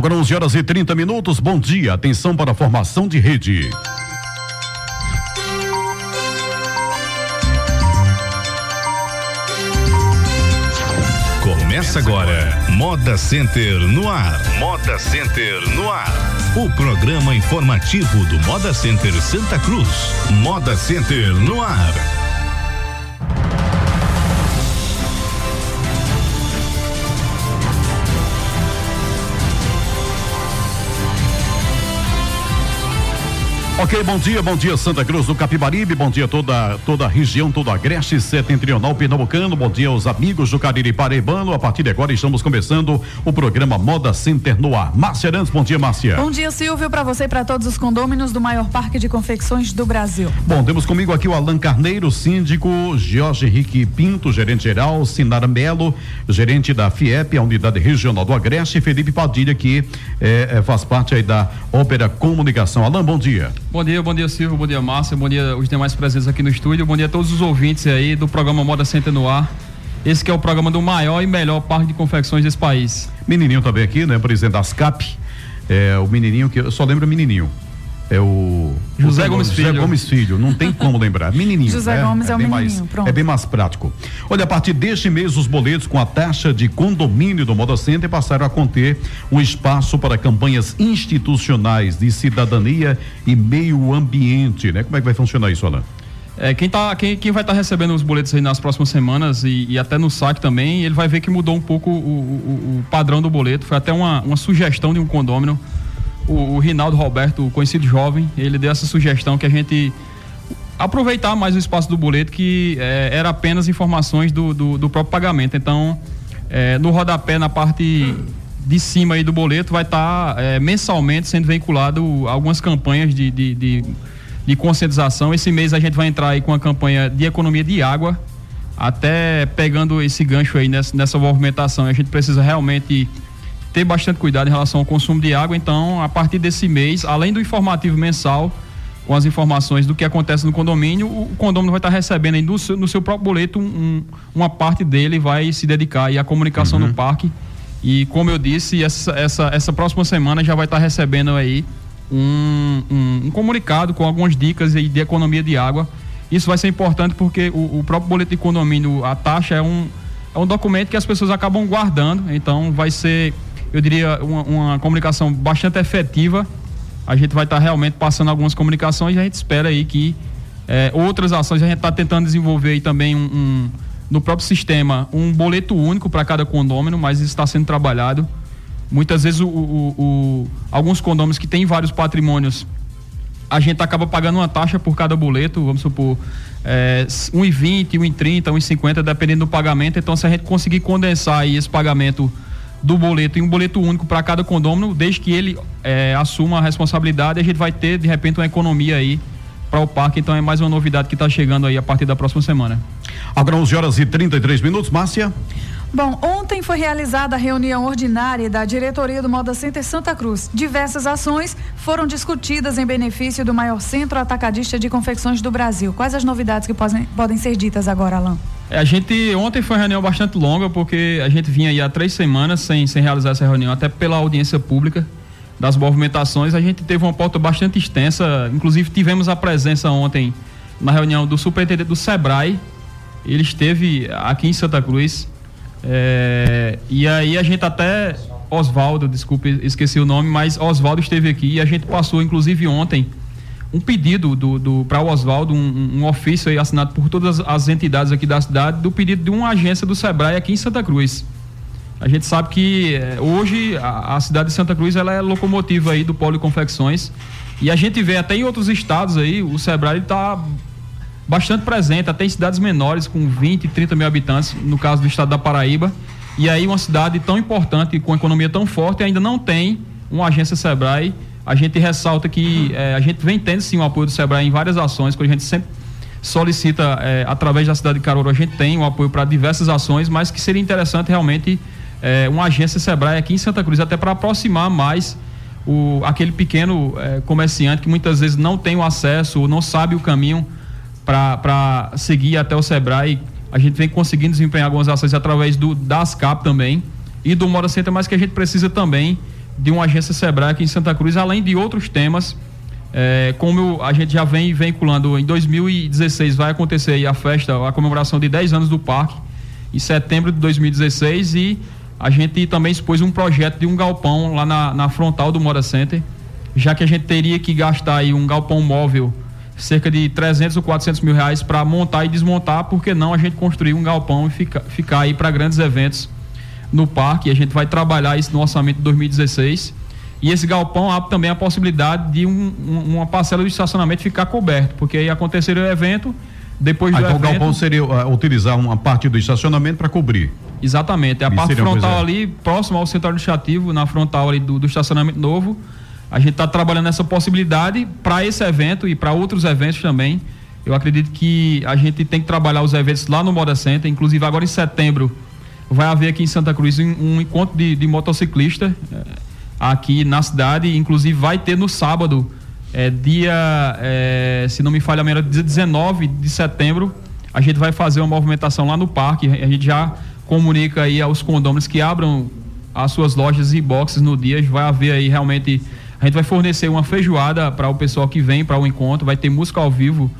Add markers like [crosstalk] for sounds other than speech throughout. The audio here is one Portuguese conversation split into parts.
Agora 11 horas e 30 minutos. Bom dia. Atenção para a formação de rede. Começa agora, Moda Center no ar. Moda Center no ar. O programa informativo do Moda Center Santa Cruz. Moda Center no ar. Ok, bom dia, bom dia Santa Cruz do Capibaribe, bom dia toda toda a região, todo agreste setentrional pernambucano, bom dia aos amigos do Cariri Paraibano. A partir de agora estamos começando o programa Moda Center no ar. Márcia Arantes, bom dia Márcia. Bom dia Silvio, para você e para todos os condôminos do maior parque de confecções do Brasil. Bom, temos comigo aqui o Alan Carneiro, síndico, Jorge Henrique Pinto, gerente geral, Sinara Melo, gerente da FIEP, a unidade regional do Agreste, e Felipe Padilha, que eh, faz parte aí da Ópera Comunicação. Alan, bom dia. Bom dia, bom dia Silvio, bom dia Márcia, bom dia os demais presentes aqui no estúdio, bom dia a todos os ouvintes aí do programa Moda Center no Ar. Esse que é o programa do maior e melhor parque de confecções desse país. Menininho também aqui, né? Presidente das CAP. É, o menininho que eu só lembro menininho. É o José Gomes Filho. José Gomes Filho, não tem como lembrar. Menininho. José é, Gomes é, é o bem menininho, mais, pronto. É bem mais prático. Olha, a partir deste mês, os boletos com a taxa de condomínio do Moda Center passaram a conter um espaço para campanhas institucionais de cidadania e meio ambiente, né? Como é que vai funcionar isso, Alan? É, quem, tá, quem, quem vai estar tá recebendo os boletos aí nas próximas semanas e, e, até no saque também, ele vai ver que mudou um pouco o, o, o padrão do boleto. Foi até uma, uma sugestão de um condômino o, o Rinaldo Roberto, o conhecido jovem, ele deu essa sugestão que a gente aproveitar mais o espaço do boleto, que é, era apenas informações do, do, do próprio pagamento. Então, é, no rodapé, na parte de cima aí do boleto, vai estar tá, é, mensalmente sendo veiculado algumas campanhas de, de, de, de, conscientização. Esse mês a gente vai entrar aí com a campanha de economia de água, até pegando esse gancho aí nessa, nessa movimentação. A gente precisa realmente ter bastante cuidado em relação ao consumo de água. Então, a partir desse mês, além do informativo mensal, com as informações do que acontece no condomínio, o condomínio vai estar recebendo aí no seu, no seu próprio boleto um, uma parte dele vai se dedicar aí à comunicação uhum. do parque. E como eu disse, essa, essa, essa próxima semana já vai estar recebendo aí um, um, um comunicado com algumas dicas aí de economia de água. Isso vai ser importante porque o, o próprio boleto de condomínio, a taxa é um, é um documento que as pessoas acabam guardando, então vai ser eu diria, uma, uma comunicação bastante efetiva. A gente vai estar tá realmente passando algumas comunicações e a gente espera aí que é, outras ações a gente está tentando desenvolver aí também um, um, no próprio sistema um boleto único para cada condômino, mas isso está sendo trabalhado. Muitas vezes o, o, o, alguns condôminos que têm vários patrimônios, a gente acaba pagando uma taxa por cada boleto, vamos supor, é, 1,20, 1,30, 1,50, dependendo do pagamento. Então, se a gente conseguir condensar aí esse pagamento do boleto em um boleto único para cada condômino, desde que ele é, assuma a responsabilidade, a gente vai ter de repente uma economia aí para o parque. Então é mais uma novidade que está chegando aí a partir da próxima semana. Agora 11 horas e 33 minutos, Márcia. Bom, ontem foi realizada a reunião ordinária da diretoria do Moda Center Santa Cruz. Diversas ações foram discutidas em benefício do maior centro atacadista de confecções do Brasil. Quais as novidades que podem, podem ser ditas agora, Alain? É, a gente ontem foi uma reunião bastante longa porque a gente vinha aí há três semanas sem, sem realizar essa reunião, até pela audiência pública das movimentações. A gente teve uma pauta bastante extensa, inclusive tivemos a presença ontem na reunião do superintendente do Sebrae. Ele esteve aqui em Santa Cruz é, e aí a gente até. Oswaldo, desculpe, esqueci o nome, mas Oswaldo esteve aqui e a gente passou, inclusive ontem, um pedido do, do para o Oswaldo, um, um, ofício aí assinado por todas as entidades aqui da cidade, do pedido de uma agência do Sebrae aqui em Santa Cruz. A gente sabe que é, hoje a, a, cidade de Santa Cruz ela é locomotiva aí do polo de confecções e a gente vê até em outros estados aí o Sebrae está bastante presente, até em cidades menores, com 20, 30 mil habitantes, no caso do estado da Paraíba. E aí, uma cidade tão importante, com economia tão forte, ainda não tem uma agência Sebrae. A gente ressalta que é, a gente vem tendo sim o apoio do Sebrae em várias ações, que a gente sempre solicita, é, através da cidade de Caruaru, a gente tem o um apoio para diversas ações, mas que seria interessante realmente é, uma agência Sebrae aqui em Santa Cruz, até para aproximar mais o, aquele pequeno comerciante que muitas vezes não tem o acesso ou não sabe o caminho para seguir até o Sebrae. A gente vem conseguindo desempenhar algumas ações através do das CAP também e do Mora Center, mas que a gente precisa também de uma agência Sebrae aqui em Santa Cruz, além de outros temas. É, como a gente já vem vinculando, em 2016 vai acontecer a festa, a comemoração de 10 anos do parque, em setembro de 2016, e a gente também expôs um projeto de um galpão lá na, na frontal do Moda Center, já que a gente teria que gastar aí um galpão móvel cerca de 300 ou 400 mil reais para montar e desmontar, porque não a gente construir um galpão e fica, ficar aí para grandes eventos no parque. A gente vai trabalhar isso no orçamento de 2016. E esse galpão abre também a possibilidade de um, um, uma parcela do estacionamento ficar coberto, porque aí aconteceria o evento, depois ah, do então evento... o galpão seria uh, utilizar uma parte do estacionamento para cobrir. Exatamente, é a e parte frontal ali, próximo ao centro administrativo, na frontal ali do, do estacionamento novo, a gente está trabalhando essa possibilidade para esse evento e para outros eventos também. Eu acredito que a gente tem que trabalhar os eventos lá no Moda Center, inclusive agora em setembro vai haver aqui em Santa Cruz um, um encontro de, de motociclista é, aqui na cidade, inclusive vai ter no sábado, é, dia, é, se não me falha a memória, dia 19 de setembro, a gente vai fazer uma movimentação lá no parque, a gente já comunica aí aos condôminos que abram as suas lojas e boxes no dia, vai haver aí realmente a gente vai fornecer uma feijoada para o pessoal que vem para o encontro, vai ter música ao vivo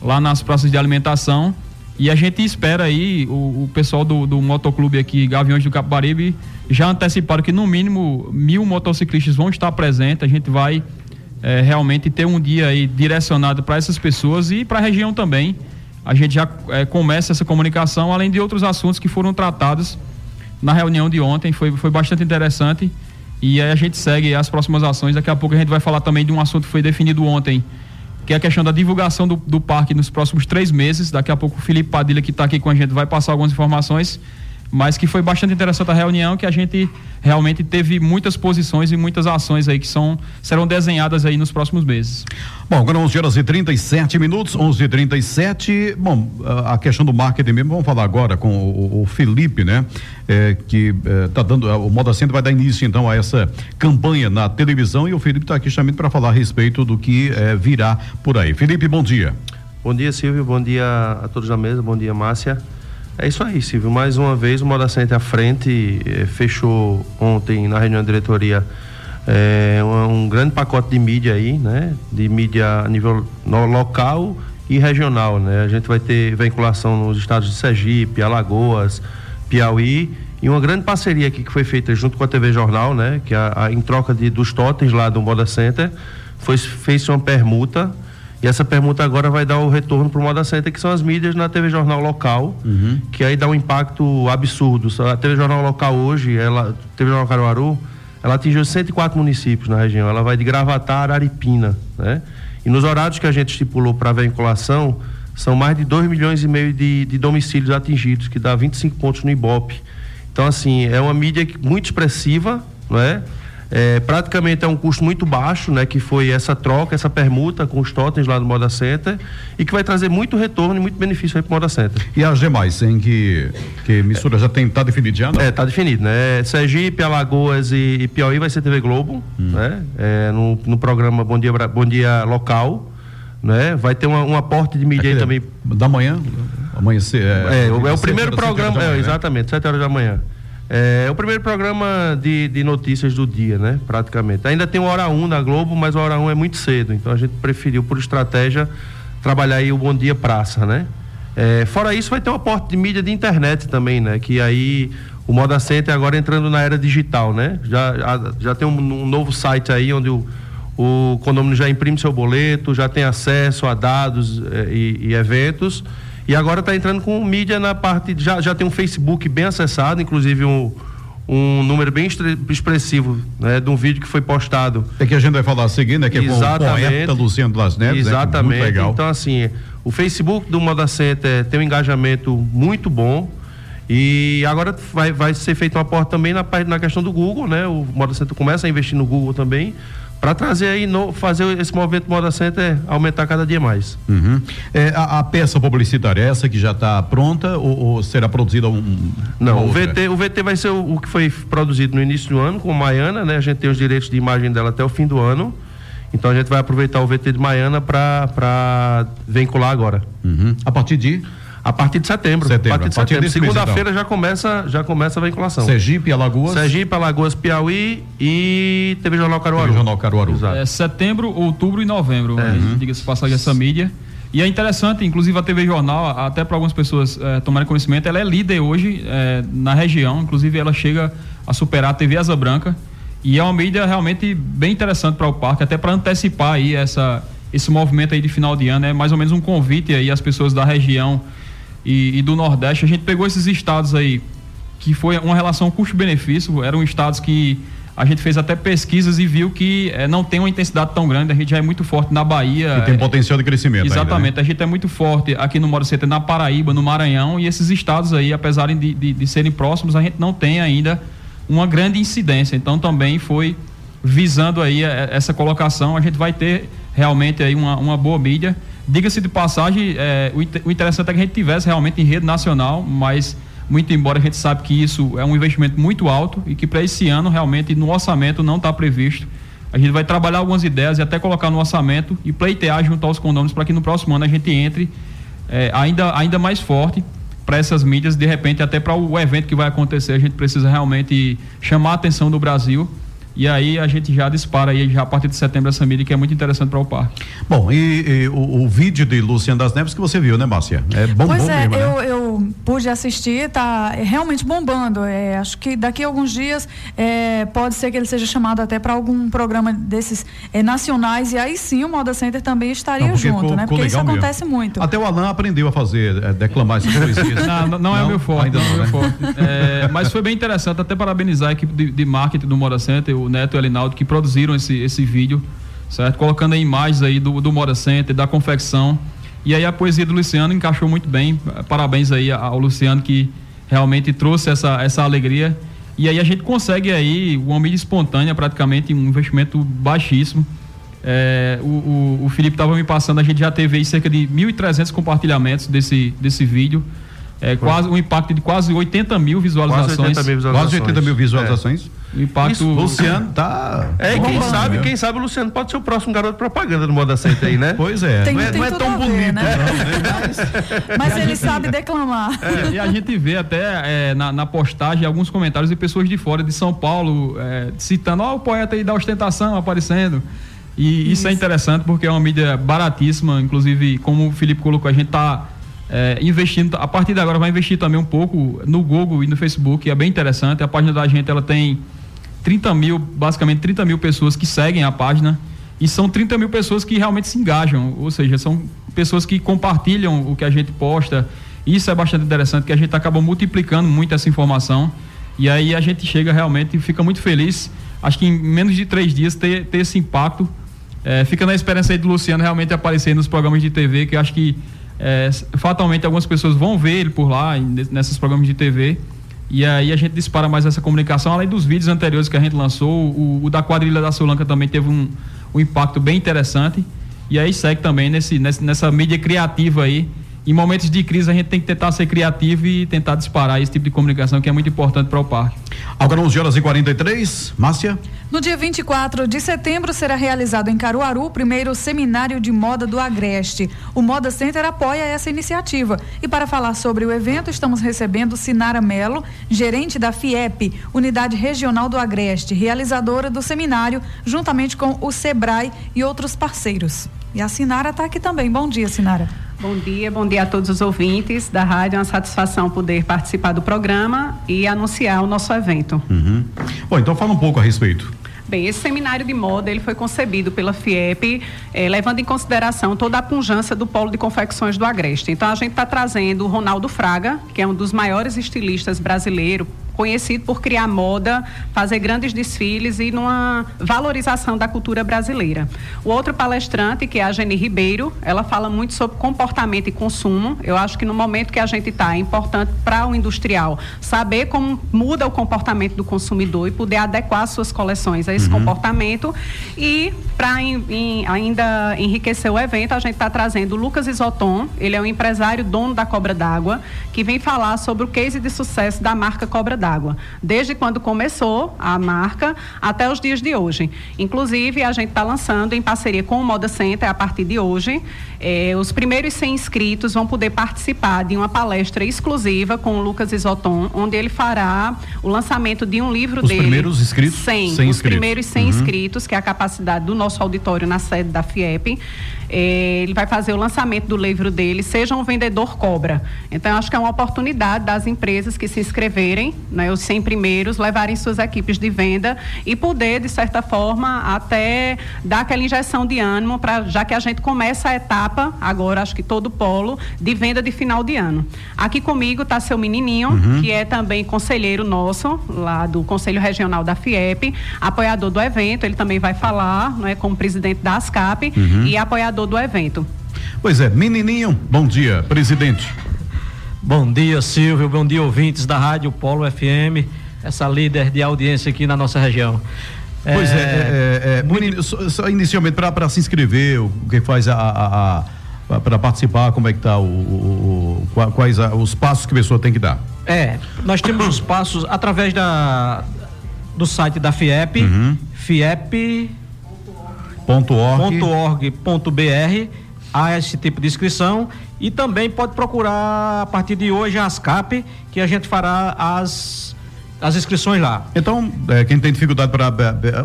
lá nas praças de alimentação. E a gente espera aí, o, o pessoal do, do motoclube aqui, Gaviões do Capibaribe, já anteciparam que no mínimo mil motociclistas vão estar presentes. A gente vai é, realmente ter um dia aí direcionado para essas pessoas e para a região também. A gente já é, começa essa comunicação, além de outros assuntos que foram tratados na reunião de ontem. Foi, foi bastante interessante. E aí a gente segue as próximas ações. Daqui a pouco a gente vai falar também de um assunto que foi definido ontem, que é a questão da divulgação do, do parque nos próximos três meses. Daqui a pouco o Felipe Padilha, que está aqui com a gente, vai passar algumas informações mas que foi bastante interessante a reunião, que a gente realmente teve muitas posições e muitas ações aí que são, serão desenhadas aí nos próximos meses. Bom, agora 11 horas e 37 minutos, 11 e 37 Bom, a questão do marketing mesmo, vamos falar agora com o, o Felipe, né? É, que está é, dando, o Moda Center vai dar início então a essa campanha na televisão e o Felipe está aqui chamando para falar a respeito do que é, virá por aí. Felipe, bom dia. Bom dia, Silvio. Bom dia a todos da mesa. Bom dia, Márcia. É isso aí, Silvio. Mais uma vez, o Moda Center à frente eh, fechou ontem na reunião da diretoria eh, um, um, grande pacote de mídia aí, né? De mídia a nível local e regional, né? A gente vai ter vinculação nos estados de Sergipe, Alagoas, Piauí e uma grande parceria aqui que foi feita junto com a TV Jornal, né? Que a, a em troca de, dos totens lá do Moda Center foi fez uma permuta e essa pergunta agora vai dar o retorno para o Moda Center, que são as mídias na TV Jornal Local, uhum. que aí dá um impacto absurdo. A TV Jornal Local hoje, ela, TV Jornal Caruaru, ela atingiu 104 municípios na região. Ela vai de Gravatar a Aripina, né? E nos horários que a gente estipulou para a vinculação, são mais de 2 milhões e meio de, de domicílios atingidos, que dá 25 pontos no Ibope. Então, assim, é uma mídia muito expressiva, não é? É, praticamente é um custo muito baixo, né? Que foi essa troca, essa permuta com os totens lá do Moda Center e que vai trazer muito retorno e muito benefício aí para o Moda Center. E as demais, em que, que mistura já tem, tá definido já, não? É, tá definido, né? Sergipe, Alagoas e, e Piauí vai ser TV Globo, hum. né? É, no, no programa Bom Dia, Bom Dia Local, né? Vai ter uma, um aporte de mídia também. Da manhã? Amanhecer. É, é, é o primeiro programa, é, exatamente, 7 horas da manhã. É, é, o primeiro programa de, de notícias do dia, né? Praticamente. Ainda tem o Hora 1 na Globo, mas o Hora 1 é muito cedo. Então a gente preferiu, por estratégia, trabalhar aí o Bom Dia Praça, né? É, fora isso, vai ter um aporte de mídia de internet também, né? Que aí o Moda Center agora entrando na era digital, né? Já, já tem um, um novo site aí onde o, o condomínio já imprime seu boleto, já tem acesso a dados é, e, e eventos e agora está entrando com mídia na parte. Já, já tem um Facebook bem acessado, inclusive um, um número bem expressivo né, de um vídeo que foi postado. É que a gente vai falar seguindo, né? Que Exatamente. é com o poeta Luciano das Neves. Exatamente. Né, legal. Então, assim, o Facebook do Moda Center tem um engajamento muito bom. E agora vai, vai ser feito um aporte também na, na questão do Google, né? O Moda Center começa a investir no Google também para trazer aí, no, fazer esse movimento Moda Center aumentar cada dia mais. Uhum. É, a, a, peça publicitária é essa que já está pronta ou, ou, será produzida um? Não, o VT, o VT vai ser o, o, que foi produzido no início do ano com Maiana, né? A gente tem os direitos de imagem dela até o fim do ano. Então a gente vai aproveitar o VT de Maiana para vincular agora. Uhum. A partir de? A partir de setembro. Setembro. A partir de partir setembro. mês, Segunda-feira então. já começa, já começa a vinculação. Sergipe, Alagoas. Sergipe, Alagoas, Piauí e TV Jornal Caruaru. TV Jornal Caruaru. Exato. É, setembro, outubro e novembro, É. né? diga-se passagem essa mídia. E é interessante, inclusive a TV Jornal, até para algumas pessoas é, tomarem conhecimento, ela é líder hoje é, na região, inclusive ela chega a superar a TV Asa Branca. E é uma mídia realmente bem interessante para o parque, até para antecipar aí essa, esse movimento aí de final de ano, é mais ou menos um convite aí às pessoas da região e, e do Nordeste. A gente pegou esses estados aí que foi uma relação custo-benefício, eram estados que a gente fez até pesquisas e viu que eh, não tem uma intensidade tão grande, a gente já é muito forte na Bahia. E tem eh, potencial de crescimento. ainda, né? Exatamente, a gente é muito forte aqui no Moro Center, na Paraíba, no Maranhão, e esses estados aí, apesar de, de, de serem próximos, a gente não tem ainda uma grande incidência. Então também foi visando aí eh, essa colocação, a gente vai ter realmente aí uma, uma boa mídia. Diga-se de passagem, eh, o, inte- o interessante é que a gente tivesse realmente em rede nacional, mas muito embora a gente sabe que isso é um investimento muito alto e que para esse ano realmente no orçamento não está previsto. A gente vai trabalhar algumas ideias e até colocar no orçamento e pleitear junto aos condôminos para que no próximo ano a gente entre eh, ainda, ainda mais forte para essas mídias, de repente até para o evento que vai acontecer, a gente precisa realmente chamar a atenção do Brasil e aí a gente já dispara aí já a partir de setembro essa mídia que é muito interessante para o parque. Bom, e, e o, o vídeo de Luciano das Neves que você viu, né, Márcia? É bom, pois bom é, mesmo, eu, né? eu pude assistir, tá realmente bombando. É, acho que daqui a alguns dias é, pode ser que ele seja chamado até para algum programa desses é, nacionais e aí sim o Moda Center também estaria Não, junto, ficou- né? ficou Porque isso legal mesmo. acontece muito. Até o Alan aprendeu a fazer, é, declamar essas [laughs] poesias. Não, não, não é o meu forte, ainda não, é né? forte. É, mas foi bem interessante, até parabenizar a equipe de, de marketing do Moda Center, o Neto e o Elinaldo, que produziram esse, esse vídeo, certo? Colocando aí imagens aí do, do Moda Center, da confecção. E aí a poesia do Luciano encaixou muito bem. Parabéns aí ao Luciano que realmente trouxe essa, essa alegria. E aí a gente consegue aí uma mídia espontânea, praticamente um investimento baixíssimo. É, o, o, o Felipe estava me passando, a gente já teve aí cerca de 1.300 compartilhamentos desse, desse vídeo. É, quase um impacto de quase 80 mil visualizações. Quase 80 mil visualizações. Quase 80 mil visualizações. O impacto. Isso, Luciano tá. É, quem bombando, sabe, né? quem sabe o Luciano pode ser o próximo garoto propaganda do Moda Center aí, né? [laughs] Pois é, Tem- não é, tem não é tão a ver, bonito, né? não, né? [laughs] Mas ele sabe declamar. E a gente vê até é, na, na postagem alguns comentários de pessoas de fora, de São Paulo, é, citando, ó, o poeta aí da ostentação aparecendo. E isso. é interessante porque é uma mídia baratíssima, inclusive, como o Felipe colocou, a gente está investindo, a partir de agora vai investir também um pouco no Google e no Facebook, é bem interessante. A página da gente ela tem 30 mil, basicamente 30 mil pessoas que seguem a página e são 30 mil pessoas que realmente se engajam, ou seja, são pessoas que compartilham o que a gente posta. Isso é bastante interessante, que a gente acaba multiplicando muito essa informação e aí a gente chega realmente e fica muito feliz. Acho que em menos de três dias ter, ter esse impacto. É, fica na esperança aí do Luciano realmente aparecer nos programas de TV, que eu acho que é, fatalmente algumas pessoas vão ver ele por lá, nesses programas de TV. E aí a gente dispara mais essa comunicação, além dos vídeos anteriores que a gente lançou, o, o da quadrilha da Solanca também teve um, um impacto bem interessante. E aí segue também nesse, nessa mídia criativa aí. Em momentos de crise a gente tem que tentar ser criativo e tentar disparar esse tipo de comunicação que é muito importante para o parque. Agora 11 horas e 43. Márcia? No dia 24 de setembro será realizado em Caruaru o primeiro seminário de moda do Agreste. O Moda Center apoia essa iniciativa. E para falar sobre o evento, estamos recebendo Sinara Melo, gerente da FIEP, Unidade Regional do Agreste, realizadora do seminário, juntamente com o Sebrae e outros parceiros. E a Sinara está aqui também. Bom dia, Sinara. Bom dia, bom dia a todos os ouvintes da rádio. É uma satisfação poder participar do programa e anunciar o nosso evento. Uhum. Bom, então fala um pouco a respeito. Bem, esse seminário de moda ele foi concebido pela FIEP, eh, levando em consideração toda a pujança do polo de confecções do Agreste. Então a gente está trazendo o Ronaldo Fraga, que é um dos maiores estilistas brasileiros, conhecido por criar moda, fazer grandes desfiles e numa valorização da cultura brasileira. O outro palestrante, que é a Jenny Ribeiro, ela fala muito sobre comportamento e consumo. Eu acho que no momento que a gente está, é importante para o industrial saber como muda o comportamento do consumidor e poder adequar suas coleções a esse comportamento. E Para ainda enriquecer o evento, a gente está trazendo o Lucas Isoton, ele é um empresário dono da Cobra d'Água, que vem falar sobre o case de sucesso da marca Cobra d'Água, desde quando começou a marca até os dias de hoje. Inclusive, a gente está lançando em parceria com o Moda Center a partir de hoje. Eh, os primeiros 100 inscritos vão poder participar de uma palestra exclusiva com o Lucas Isoton, onde ele fará o lançamento de um livro os dele. Os primeiros inscritos? 100. 100 os inscritos. primeiros 100 uhum. inscritos, que é a capacidade do nosso auditório na sede da FIEP. Ele vai fazer o lançamento do livro dele, Seja um Vendedor Cobra. Então, acho que é uma oportunidade das empresas que se inscreverem, né, os 100 primeiros, levarem suas equipes de venda e poder, de certa forma, até dar aquela injeção de ânimo, pra, já que a gente começa a etapa, agora acho que todo polo, de venda de final de ano. Aqui comigo está seu menininho, uhum. que é também conselheiro nosso, lá do Conselho Regional da FIEP, apoiador do evento, ele também vai falar, não é, como presidente da ASCAP uhum. e apoiador do evento. Pois é, menininho, bom dia, presidente. Bom dia, Silvio, bom dia, ouvintes da Rádio Polo FM, essa líder de audiência aqui na nossa região. Pois é, é, é, é muito... só, só inicialmente para se inscrever, o que faz a, a, a para participar, como é que tá o, o, o quais a, os passos que a pessoa tem que dar? É, nós temos os passos através da do site da FIEP, uhum. FIEP .org.br a esse tipo de inscrição e também pode procurar a partir de hoje a ASCAP, que a gente fará as as inscrições lá. Então, é, quem tem dificuldade para.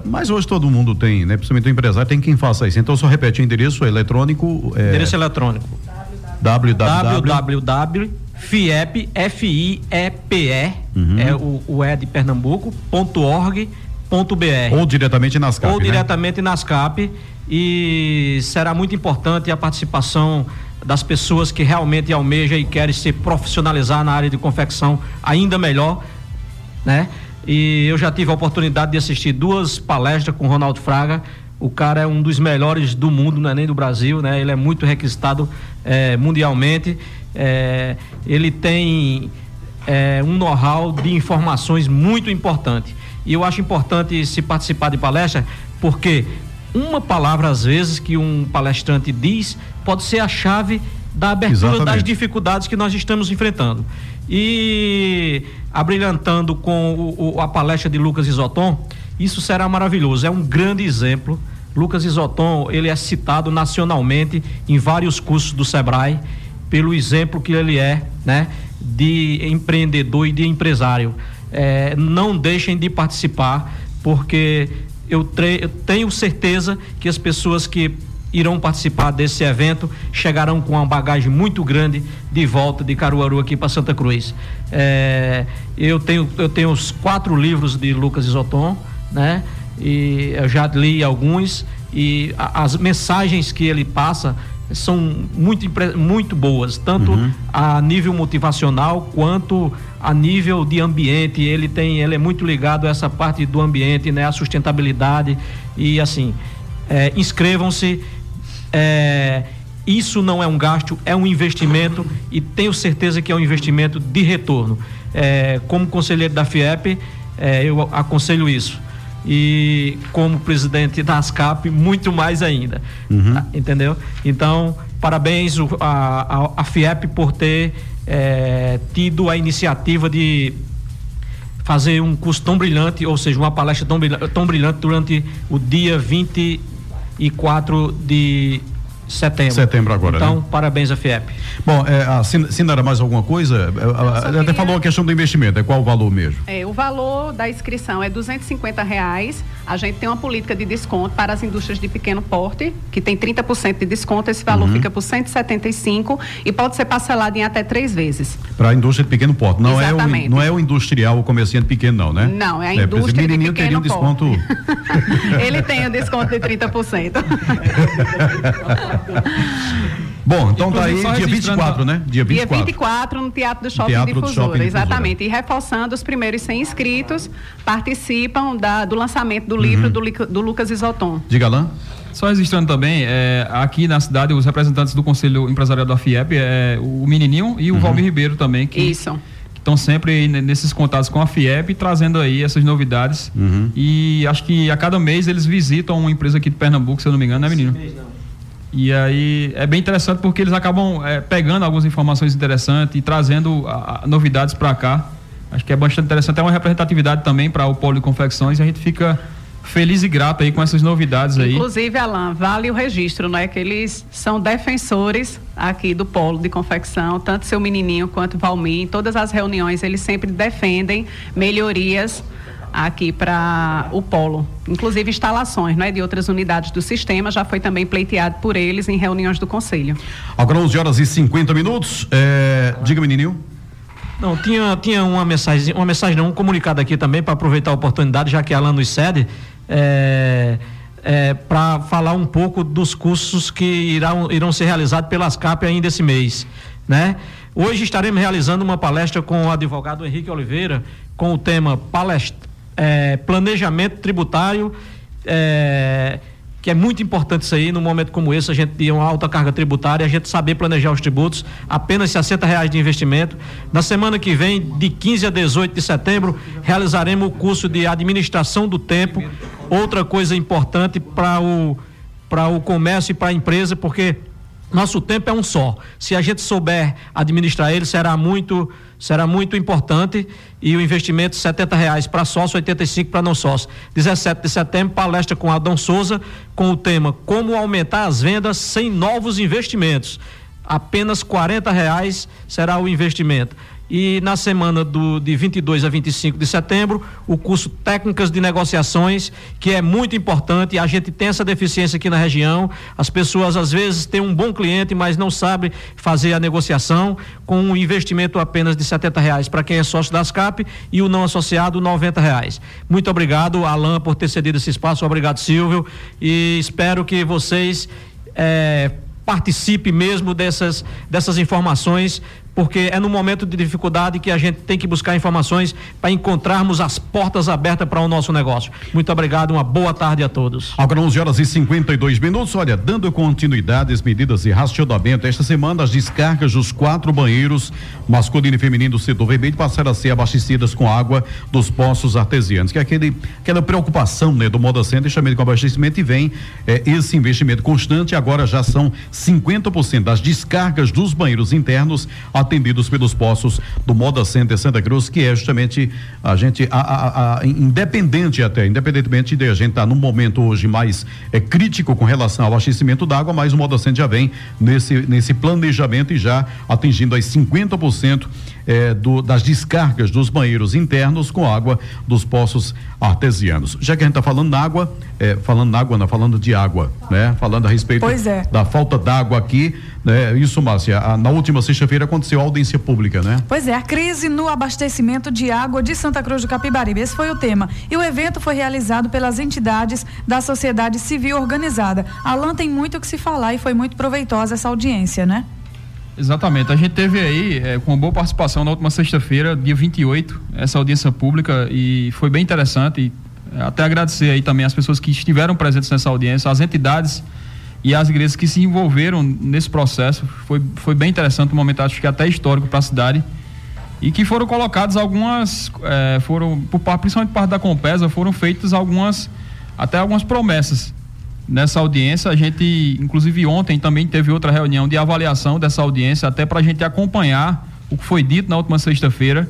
Mas hoje todo mundo tem, né? Principalmente o empresário, tem quem faça isso. Então, só repete o endereço eletrônico. É... Endereço eletrônico. www. FIEP, F-I-E-P-E, uhum. é o, o E de Pernambuco, ponto org, ou diretamente nas CAP. Ou né? diretamente nas CAP. E será muito importante a participação das pessoas que realmente almejam e querem se profissionalizar na área de confecção ainda melhor, né? E eu já tive a oportunidade de assistir duas palestras com Ronaldo Fraga. O cara é um dos melhores do mundo, não é nem do Brasil, né? Ele é muito requisitado é, mundialmente. É, ele tem é, um know-how de informações muito importante. E eu acho importante se participar de palestra, porque uma palavra, às vezes, que um palestrante diz, pode ser a chave da abertura Exatamente. das dificuldades que nós estamos enfrentando. E abrilhantando com o, o, a palestra de Lucas Isoton, isso será maravilhoso. É um grande exemplo. Lucas Isoton, ele é citado nacionalmente em vários cursos do Sebrae pelo exemplo que ele é, né, de empreendedor e de empresário é, não deixem de participar, porque eu, eu tenho certeza que as pessoas que irão participar desse evento chegarão com uma bagagem muito grande de volta de Caruaru aqui para Santa Cruz. É, eu tenho eu tenho os quatro livros de Lucas Isoton, né? E eu já li alguns e as mensagens que ele passa são muito muito boas, tanto uhum. a nível motivacional quanto a nível de ambiente, ele tem, ele é muito ligado a essa parte do ambiente, né, a sustentabilidade e assim, é, inscrevam-se. É, isso não é um gasto, é um investimento e tenho certeza que é um investimento de retorno. É, como conselheiro da FIEP, é, eu aconselho isso. E como presidente da ASCAP, muito mais ainda. Uhum. Tá, entendeu? Então, parabéns a, a, a FIEP por ter é, tido a iniciativa de fazer um curso tão brilhante, ou seja, uma palestra tão, tão brilhante durante o dia 24 de setembro. Setembro agora, Então, né? parabéns à FIEP. Bom, é, a Sinara, mais alguma coisa? Ela é, até falou a questão do investimento, é qual o valor mesmo? É, o valor da inscrição é 250 reais. A gente tem uma política de desconto para as indústrias de pequeno porte, que tem 30% de desconto, esse valor uhum. fica por 175 e pode ser parcelado em até três vezes. Para a indústria de pequeno porte, não é, o, não é o industrial, o comerciante pequeno não, né? Não, é a indústria é, de pequeno teria um desconto... [laughs] Ele tem o um desconto de 30%. [laughs] [laughs] Bom, então tá aí dia 24, né? Dia 24. Dia 24 no Teatro do Shopping Teatro Difusora, do Shopping exatamente. Difusora. E reforçando, os primeiros 100 inscritos participam da, do lançamento do livro uhum. do, do, Lucas Isoton. Diga lá. Só registrando também, é, aqui na cidade, os representantes do Conselho Empresarial da FIEP, é, o Menininho e o uhum. Valmir Ribeiro também. Que, Isso estão sempre nesses contatos com a FIEP, trazendo aí essas novidades. Uhum. E acho que a cada mês eles visitam uma empresa aqui de Pernambuco, se eu não me engano, né, menino? Mês, e aí é bem interessante porque eles acabam é, pegando algumas informações interessantes e trazendo a, a, novidades para cá. Acho que é bastante interessante. É uma representatividade também para o polo de confecções. E a gente fica feliz e grato aí com essas novidades aí. Inclusive, Alain, vale o registro, né? Que eles são defensores aqui do polo de confecção, tanto seu menininho quanto Valmir, em todas as reuniões eles sempre defendem melhorias aqui para o polo. Inclusive instalações né, de outras unidades do sistema já foi também pleiteado por eles em reuniões do Conselho. Agora 11 horas e 50 minutos. É, diga, menininho. Não, tinha, tinha uma mensagem, uma mensagem não, um comunicado aqui também para aproveitar a oportunidade, já que a Alan nos cede é, é, para falar um pouco dos cursos que irão, irão ser realizados pelas CAP ainda esse mês. Né? Hoje estaremos realizando uma palestra com o advogado Henrique Oliveira com o tema palestra, é, planejamento tributário é, que é muito importante isso aí, num momento como esse, a gente tem uma alta carga tributária, a gente saber planejar os tributos, apenas 60 reais de investimento. Na semana que vem, de 15 a 18 de setembro, realizaremos o curso de administração do tempo. Outra coisa importante para o, o comércio e para a empresa, porque nosso tempo é um só. Se a gente souber administrar ele, será muito será muito importante e o investimento R$ reais para sócio, 85 para não sócio. 17 de setembro, palestra com Adão Souza com o tema Como aumentar as vendas sem novos investimentos. Apenas R$ reais será o investimento e na semana do, de 22 a 25 de setembro, o curso Técnicas de Negociações, que é muito importante. A gente tem essa deficiência aqui na região. As pessoas às vezes têm um bom cliente, mas não sabem fazer a negociação com um investimento apenas de 70 reais para quem é sócio das CAP e o não associado 90 reais. Muito obrigado, Alain, por ter cedido esse espaço. Obrigado, Silvio. E espero que vocês eh, participe mesmo dessas, dessas informações porque é no momento de dificuldade que a gente tem que buscar informações para encontrarmos as portas abertas para o nosso negócio. Muito obrigado, uma boa tarde a todos. Agora 11 horas e 52 minutos. Olha, dando continuidade às medidas de racionamento, esta semana as descargas dos quatro banheiros masculino e feminino do setor vermelho passaram a ser abastecidas com água dos poços artesianos, que é aquele, aquela preocupação né, do Moda Center, chamado com abastecimento e vem é, esse investimento constante. Agora já são 50% das descargas dos banheiros internos atendidos pelos postos do Moda Center Santa Cruz, que é justamente a gente, a, a, a, independente até, independentemente de a gente estar tá num momento hoje mais é, crítico com relação ao abastecimento d'água, mas o Moda Center já vem nesse, nesse planejamento e já atingindo as 50% é, do, das descargas dos banheiros internos com água dos poços artesianos. Já que a gente está falando na água, é, falando na água, não, falando de água, né? Falando a respeito é. da falta d'água aqui, né? Isso, Márcia, a, na última sexta-feira aconteceu a audiência pública, né? Pois é, a crise no abastecimento de água de Santa Cruz do Capibaribe, esse foi o tema. E o evento foi realizado pelas entidades da sociedade civil organizada. Alan tem muito o que se falar e foi muito proveitosa essa audiência, né? Exatamente. A gente teve aí, é, com boa participação na última sexta-feira, dia 28, essa audiência pública e foi bem interessante. E até agradecer aí também as pessoas que estiveram presentes nessa audiência, as entidades e as igrejas que se envolveram nesse processo. Foi, foi bem interessante, um momento acho que até histórico para a cidade. E que foram colocadas algumas, é, foram, por, principalmente parte da Compesa, foram feitas algumas, até algumas promessas nessa audiência. A gente, inclusive ontem, também teve outra reunião de avaliação dessa audiência, até para a gente acompanhar o que foi dito na última sexta-feira,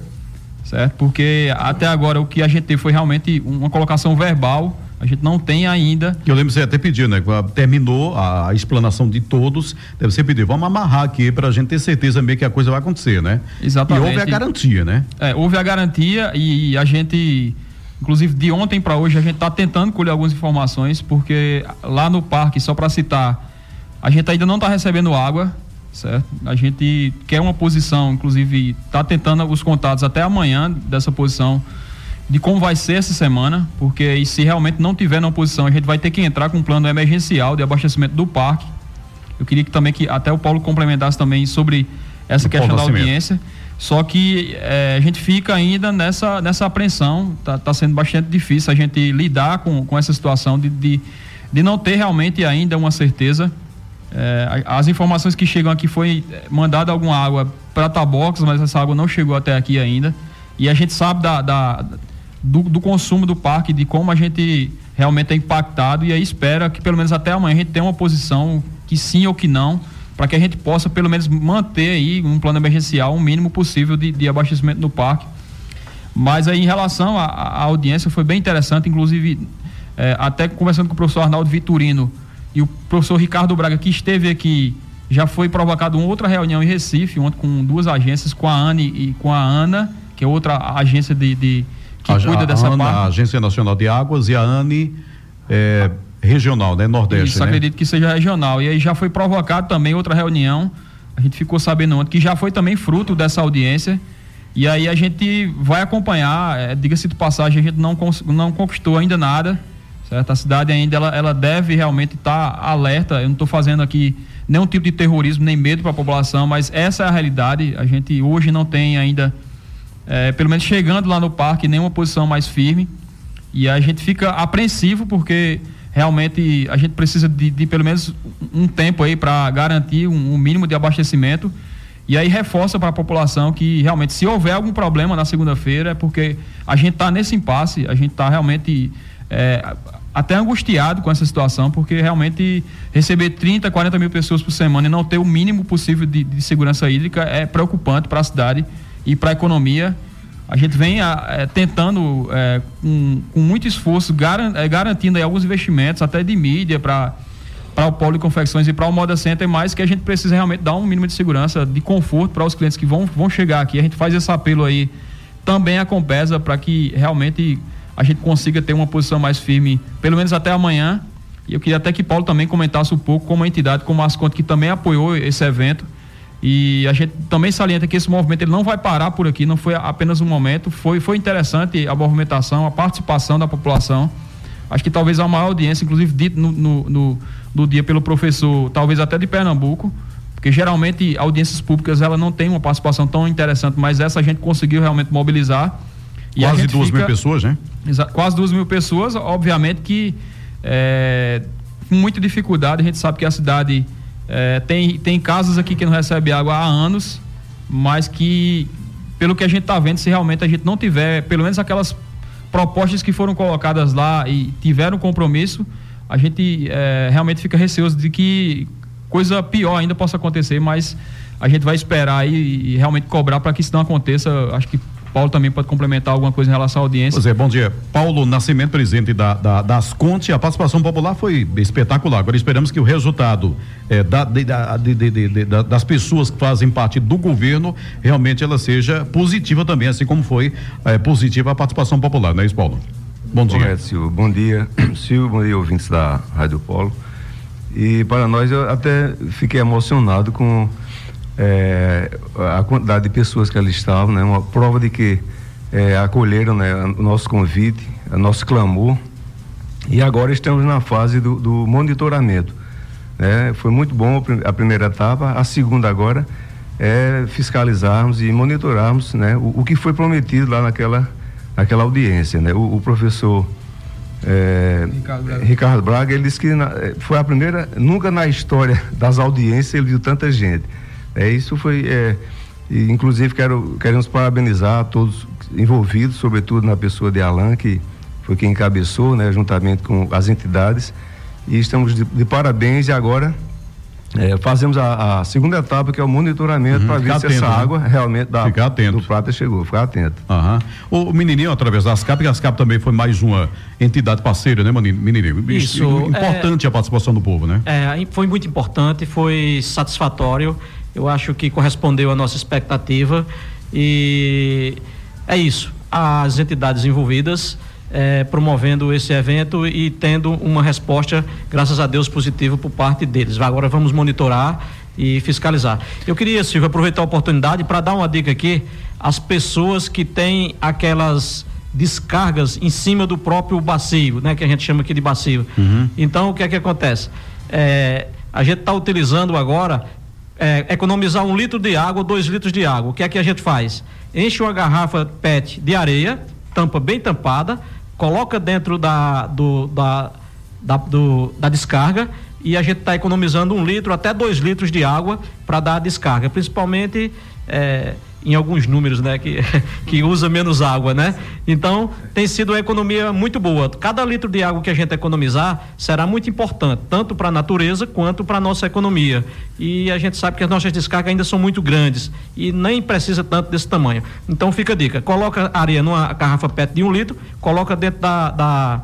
certo? Porque até agora o que a gente teve foi realmente uma colocação verbal. A gente não tem ainda. Eu lembro que você até pediu, né? Terminou a, explanação de todos. Deve ser pedir, vamos amarrar aqui para a gente ter certeza meio que a coisa vai acontecer, né? Exatamente. E houve a garantia, né? É, houve a garantia e a gente Inclusive, de ontem para hoje, a gente está tentando colher algumas informações, porque lá no parque, só para citar, a gente ainda não está recebendo água, certo? A gente quer uma posição, inclusive, está tentando os contatos até amanhã dessa posição, de como vai ser essa semana, porque se realmente não tiver na posição, a gente vai ter que entrar com um plano emergencial de abastecimento do parque. Eu queria que também que até o Paulo complementasse também sobre essa questão da audiência. Só que é, a gente fica ainda nessa, nessa apreensão, está tá sendo bastante difícil a gente lidar com, com essa situação de, de, de não ter realmente ainda uma certeza. É, as informações que chegam aqui foi é, mandada alguma água para Tabox, mas essa água não chegou até aqui ainda. E a gente sabe da, da do, do, consumo do parque, de como a gente realmente é impactado e aí espera que pelo menos até amanhã a gente tenha uma posição que sim ou que não, para que a gente possa pelo menos manter aí um plano emergencial, o um mínimo possível de, de, abastecimento no parque. Mas aí em relação à audiência foi bem interessante, inclusive é, até conversando com o professor Arnaldo Vitorino e o professor Ricardo Braga, que esteve aqui, já foi provocado uma outra reunião em Recife, ontem com duas agências, com a ANE e com a ANA, que é outra agência de, de que a, cuida dessa ANA, parte. A Agência Nacional de Águas e a ANE é, regional, né? Nordeste. Isso, né? acredito que seja regional. E aí já foi provocado também outra reunião. A gente ficou sabendo ontem que já foi também fruto dessa audiência. E aí a gente vai acompanhar, é, diga-se de passagem, a gente não, não conquistou ainda nada. Certo? A cidade ainda ela, ela deve realmente estar tá alerta. Eu não estou fazendo aqui nenhum tipo de terrorismo, nem medo para a população, mas essa é a realidade. A gente hoje não tem ainda, é, pelo menos chegando lá no parque, nenhuma posição mais firme. E a gente fica apreensivo porque realmente a gente precisa de, de pelo menos um tempo aí para garantir um, um, mínimo de abastecimento. E aí reforça para a população que realmente, se houver algum problema na segunda-feira, é porque a gente está nesse impasse, a gente está realmente. É, até angustiado com essa situação, porque realmente receber 30, 40 mil pessoas por semana e não ter o mínimo possível de, de segurança hídrica é preocupante para a cidade e para a economia. A gente vem é, tentando, é, com, com, muito esforço, garan, é, garantindo alguns investimentos, até de mídia, para o Polo de Confecções e para o Moda Center, mas que a gente precisa realmente dar um mínimo de segurança, de conforto para os clientes que vão, vão chegar aqui. A gente faz esse apelo aí também a Compesa para que realmente a gente consiga ter uma posição mais firme, pelo menos até amanhã. E eu queria até que Paulo também comentasse um pouco como a entidade, como a Asconte, que também apoiou esse evento. E a gente também salienta que esse movimento ele não vai parar por aqui, não foi apenas um momento, foi, foi interessante a movimentação, a participação da população. Acho que talvez a maior audiência, inclusive dito no, no, no, no dia pelo professor, talvez até de Pernambuco, porque geralmente audiências públicas ela não tem uma participação tão interessante, mas essa a gente conseguiu realmente mobilizar. Quase duas fica, mil pessoas, né? Quase duas mil pessoas, obviamente que é, com muita dificuldade, a gente sabe que a cidade é, tem, tem casas aqui que não recebe água há anos, mas que, pelo que a gente está vendo, se realmente a gente não tiver, pelo menos aquelas propostas que foram colocadas lá e tiveram compromisso, a gente é, realmente fica receoso de que coisa pior ainda possa acontecer, mas a gente vai esperar e, e realmente cobrar para que isso não aconteça. Acho que Paulo também pode complementar alguma coisa em relação à audiência. Pois é, bom dia. Paulo Nascimento, presidente da, da, das Conte, a participação popular foi espetacular. Agora esperamos que o resultado é, da, de, de, de, das pessoas que fazem parte do governo realmente ela seja positiva também, assim como foi é, positiva a participação popular, não é isso, Paulo? Bom dia. Correto, Silvio. Bom dia, [clears throat] Silvio, bom dia, ouvintes da Rádio Polo. E para nós, eu até fiquei emocionado com é, a quantidade de pessoas que ali estavam, né? Uma prova de que é, acolheram né, o nosso convite, o nosso clamor. E agora estamos na fase do, do monitoramento. Né? Foi muito bom a primeira etapa, a segunda agora é fiscalizarmos e monitorarmos né, o, o que foi prometido lá naquela, naquela audiência. Né? O, o professor é, Ricardo, Braga. Ricardo Braga, ele disse que na, foi a primeira, nunca na história [laughs] das audiências ele viu tanta gente. É, isso foi, é, inclusive quero, queremos parabenizar todos envolvidos, sobretudo na pessoa de Alan, que foi quem encabeçou, né, juntamente com as entidades, e estamos de, de parabéns e agora é, fazemos a, a, segunda etapa, que é o monitoramento, uhum, para ver se atento, essa né? água realmente da, ficar atento. do Prata chegou. Ficar atento. Uhum. O menininho, através das CAP, a CAP também foi mais uma entidade parceira, né, menininho? Isso. Importante é, a participação do povo, né? É, foi muito importante, foi satisfatório eu acho que correspondeu à nossa expectativa e é isso. As entidades envolvidas é, promovendo esse evento e tendo uma resposta, graças a Deus, positiva por parte deles. Agora vamos monitorar e fiscalizar. Eu queria, Silvio, aproveitar a oportunidade para dar uma dica aqui às pessoas que têm aquelas descargas em cima do próprio bacio, né, que a gente chama aqui de bacio. Uhum. Então, o que é que acontece? É, a gente está utilizando agora é, economizar um litro de água, dois litros de água. O que é que a gente faz? Enche uma garrafa PET de areia, tampa bem tampada, coloca dentro da, do, da, da, do, da descarga, e a gente está economizando um litro até dois litros de água para dar a descarga, principalmente é, em alguns números, né, que, [laughs] que usa menos água, né? Então, tem sido uma economia muito boa. Cada litro de água que a gente economizar será muito importante, tanto para a natureza quanto para a nossa economia. E a gente sabe que as nossas descargas ainda são muito grandes e nem precisa tanto desse tamanho. Então, fica a dica: coloca areia numa garrafa PET de um litro, coloca dentro da, da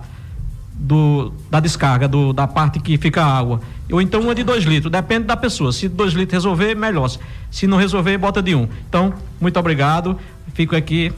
do, da descarga, do, da parte que fica água. Ou então uma de dois litros, depende da pessoa. Se dois litros resolver, melhor. Se não resolver, bota de um. Então, muito obrigado. Fico aqui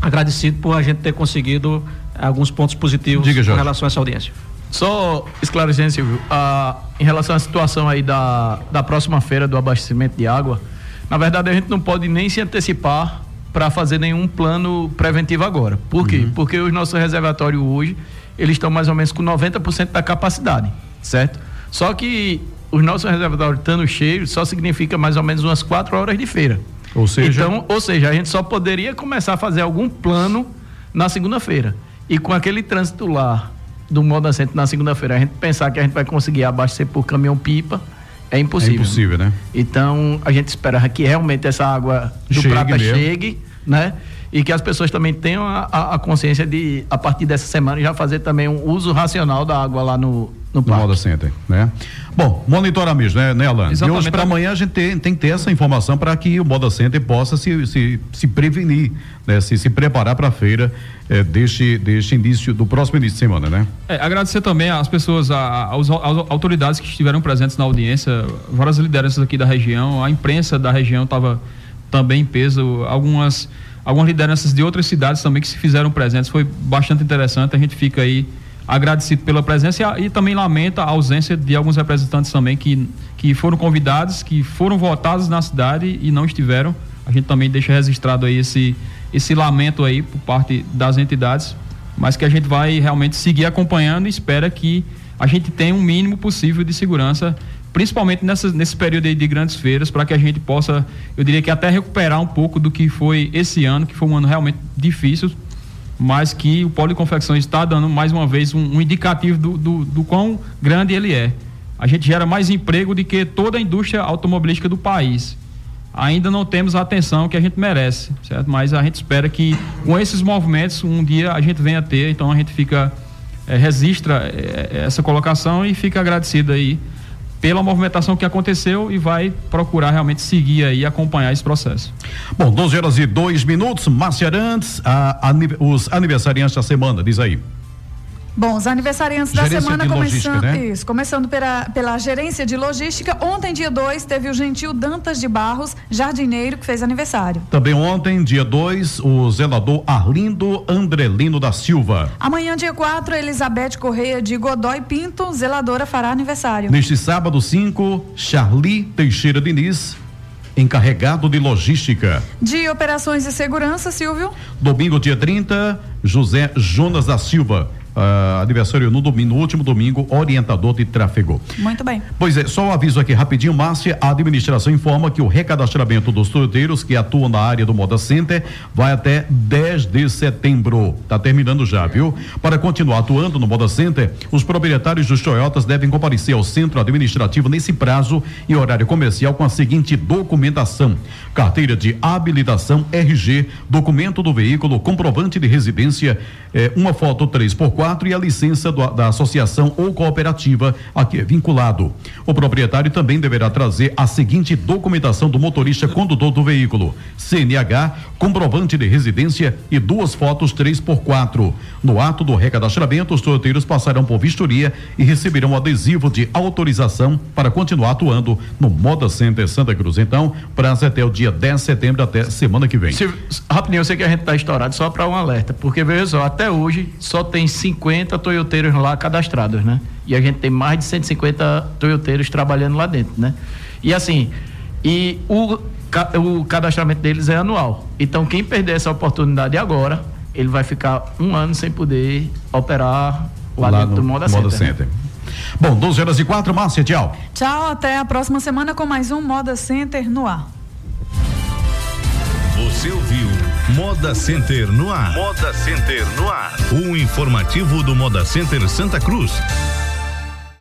agradecido por a gente ter conseguido alguns pontos positivos Diga, com relação a essa audiência. Só esclarecendo, Silvio, a, em relação à situação aí da, da próxima feira do abastecimento de água, na verdade a gente não pode nem se antecipar para fazer nenhum plano preventivo agora. Por quê? Uhum. Porque os nossos reservatórios hoje, eles estão mais ou menos com 90% da capacidade, certo? Só que os nossos reservatórios estando cheios só significa mais ou menos umas quatro horas de feira. Ou seja, então, ou seja, a gente só poderia começar a fazer algum plano na segunda-feira. E com aquele trânsito lá do modo assento na segunda-feira, a gente pensar que a gente vai conseguir abastecer por caminhão pipa, é impossível. É impossível, né? Então, a gente espera que realmente essa água do chegue prata mesmo. chegue, né? e que as pessoas também tenham a, a, consciência de, a partir dessa semana, já fazer também um uso racional da água lá no, no, no Moda Center, né? Bom, monitorar mesmo, né, né Alan? Exatamente. E hoje para amanhã a gente tem, tem que ter essa informação para que o Moda Center possa se, se, se prevenir, né? Se, se preparar para a feira é, deste, deste início, do próximo início de semana, né? É, agradecer também às pessoas, às autoridades que estiveram presentes na audiência, várias lideranças aqui da região, a imprensa da região estava também em peso, algumas algumas lideranças de outras cidades também que se fizeram presentes. Foi bastante interessante. A gente fica aí agradecido pela presença e, e, também lamenta a ausência de alguns representantes também que, que foram convidados, que foram votados na cidade e não estiveram. A gente também deixa registrado aí esse, esse lamento aí por parte das entidades, mas que a gente vai realmente seguir acompanhando e espera que a gente tenha um mínimo possível de segurança principalmente nessa, nesse período aí de grandes feiras, para que a gente possa, eu diria que até recuperar um pouco do que foi esse ano, que foi um ano realmente difícil, mas que o Polo de Confecções está dando mais uma vez um, um indicativo do, do, do, quão grande ele é. A gente gera mais emprego do que toda a indústria automobilística do país. Ainda não temos a atenção que a gente merece, certo? Mas a gente espera que com esses movimentos um dia a gente venha a ter, então a gente fica é, registra é, essa colocação e fica agradecido aí pela movimentação que aconteceu e vai procurar realmente seguir aí e acompanhar esse processo. Bom, 12 horas e dois minutos, Márcia Arantes, a, a, os aniversariantes da semana, diz aí. Bom, os aniversariantes da Gerência semana começando, né? isso, começando pela, pela gerência de logística. Ontem, dia 2, teve o gentil Dantas de Barros, jardineiro, que fez aniversário. Também ontem, dia 2, o zelador Arlindo Andrelino da Silva. Amanhã, dia 4, Elizabeth Correia de Godoy Pinto, zeladora, fará aniversário. Neste sábado 5, Charlie Teixeira Diniz, encarregado de logística. De operações e segurança, Silvio. Domingo, dia 30, José Jonas da Silva ah, uh, aniversário no domingo, no último domingo, orientador de tráfego. Muito bem. Pois é, só um aviso aqui rapidinho, Márcia, a administração informa que o recadastramento dos tuiuteiros que atuam na área do Moda Center vai até 10 de setembro. Tá terminando já, viu? Para continuar atuando no Moda Center, os proprietários dos Toyotas devem comparecer ao centro administrativo nesse prazo e horário comercial com a seguinte documentação: carteira de habilitação RG, documento do veículo, comprovante de residência, eh, uma foto 3 por 4 e a licença do, da associação ou cooperativa a que é vinculado. O proprietário também deverá trazer a seguinte documentação do motorista condutor do veículo: CNH, comprovante de residência e duas fotos 3 por 4 No ato do recadastramento, os sorteiros passarão por vistoria e receberão adesivo de autorização para continuar atuando no Moda Center Santa Cruz. Então, prazo é até o dia 10 de setembro, até semana que vem. Se, rapidinho, eu sei que a gente está estourado, só para um alerta, porque veja só, até hoje só tem 50 toyoteiros lá cadastrados, né? E a gente tem mais de 150 toyoteiros trabalhando lá dentro, né? E assim, e o, o cadastramento deles é anual. Então, quem perder essa oportunidade agora, ele vai ficar um ano sem poder operar lá, lá dentro do Moda, Moda Center. Center. Bom, 12 horas e 4, Márcia, tchau. Tchau, até a próxima semana com mais um Moda Center no ar. Você ouviu Moda Center no ar. Moda Center no ar. Um informativo do Moda Center Santa Cruz.